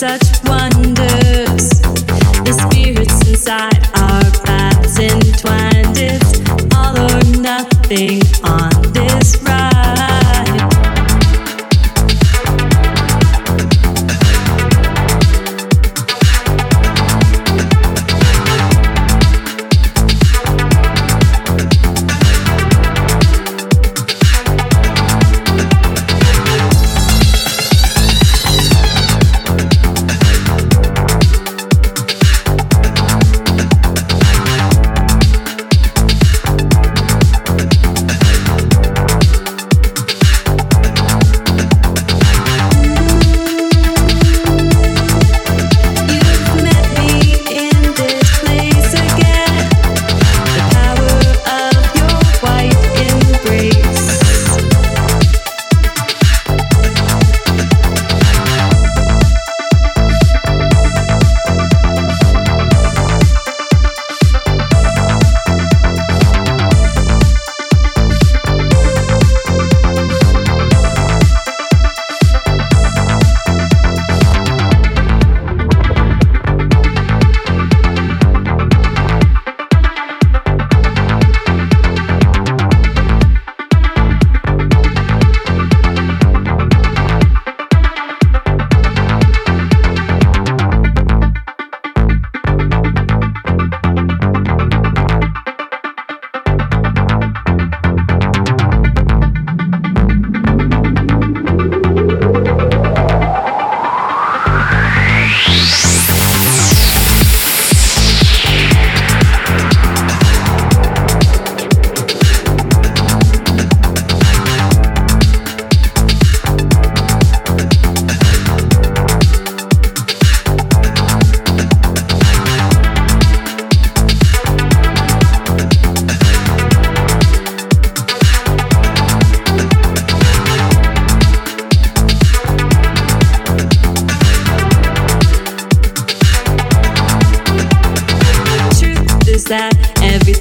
such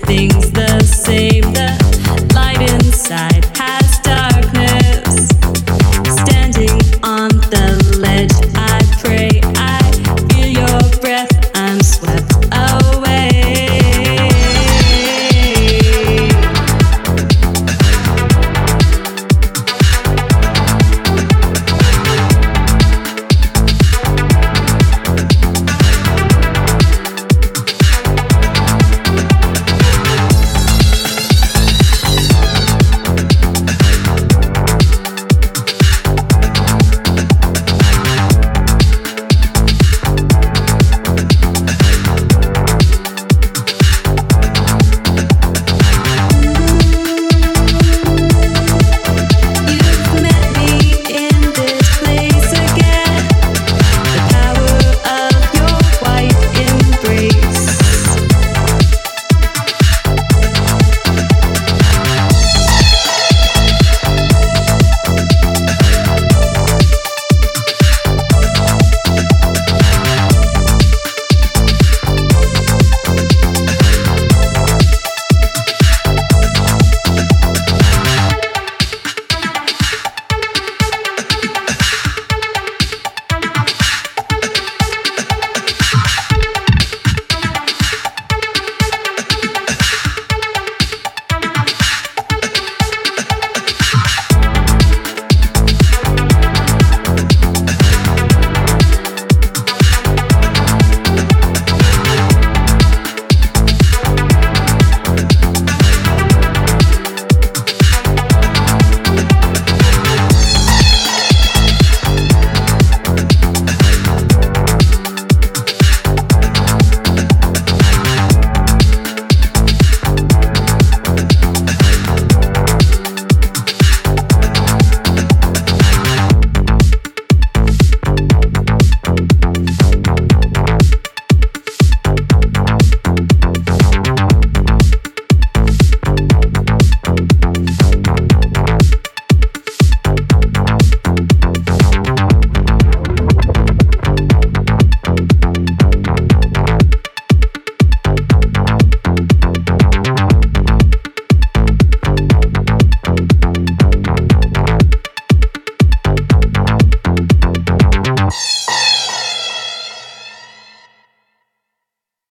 everything's the same. The light inside